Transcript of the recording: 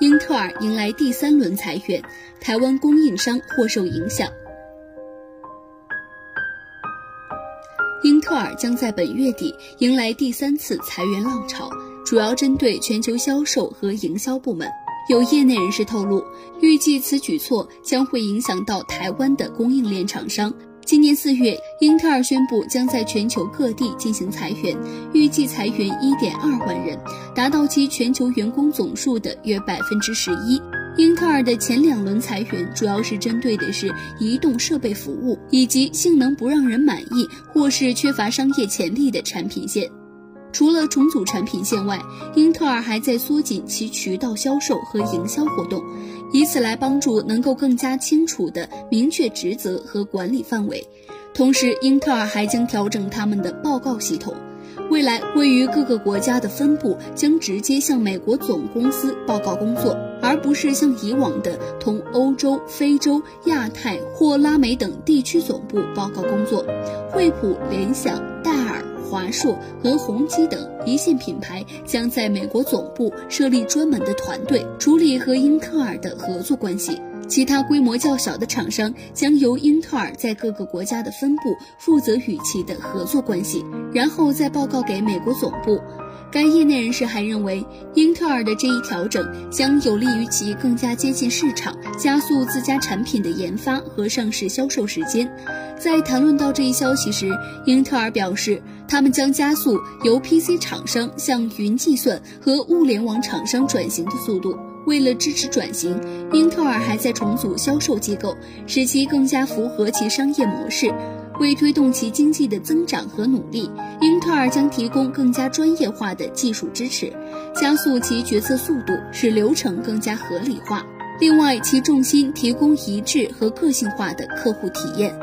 英特尔迎来第三轮裁员，台湾供应商或受影响。英特尔将在本月底迎来第三次裁员浪潮，主要针对全球销售和营销部门。有业内人士透露，预计此举措将会影响到台湾的供应链厂商。今年四月，英特尔宣布将在全球各地进行裁员，预计裁员一点二万人，达到其全球员工总数的约百分之十一。英特尔的前两轮裁员主要是针对的是移动设备服务以及性能不让人满意或是缺乏商业潜力的产品线。除了重组产品线外，英特尔还在缩紧其渠道销售和营销活动，以此来帮助能够更加清楚地明确职责和管理范围。同时，英特尔还将调整他们的报告系统，未来位于各个国家的分部将直接向美国总公司报告工作，而不是像以往的同欧洲、非洲、亚太或拉美等地区总部报告工作。惠普、联想、华硕和宏基等一线品牌将在美国总部设立专门的团队，处理和英特尔的合作关系。其他规模较小的厂商将由英特尔在各个国家的分部负责与其的合作关系，然后再报告给美国总部。该业内人士还认为，英特尔的这一调整将有利于其更加接近市场，加速自家产品的研发和上市销售时间。在谈论到这一消息时，英特尔表示，他们将加速由 PC 厂商向云计算和物联网厂商转型的速度。为了支持转型，英特尔还在重组销售机构，使其更加符合其商业模式。为推动其经济的增长和努力，英特尔将提供更加专业化的技术支持，加速其决策速度，使流程更加合理化。另外，其重心提供一致和个性化的客户体验。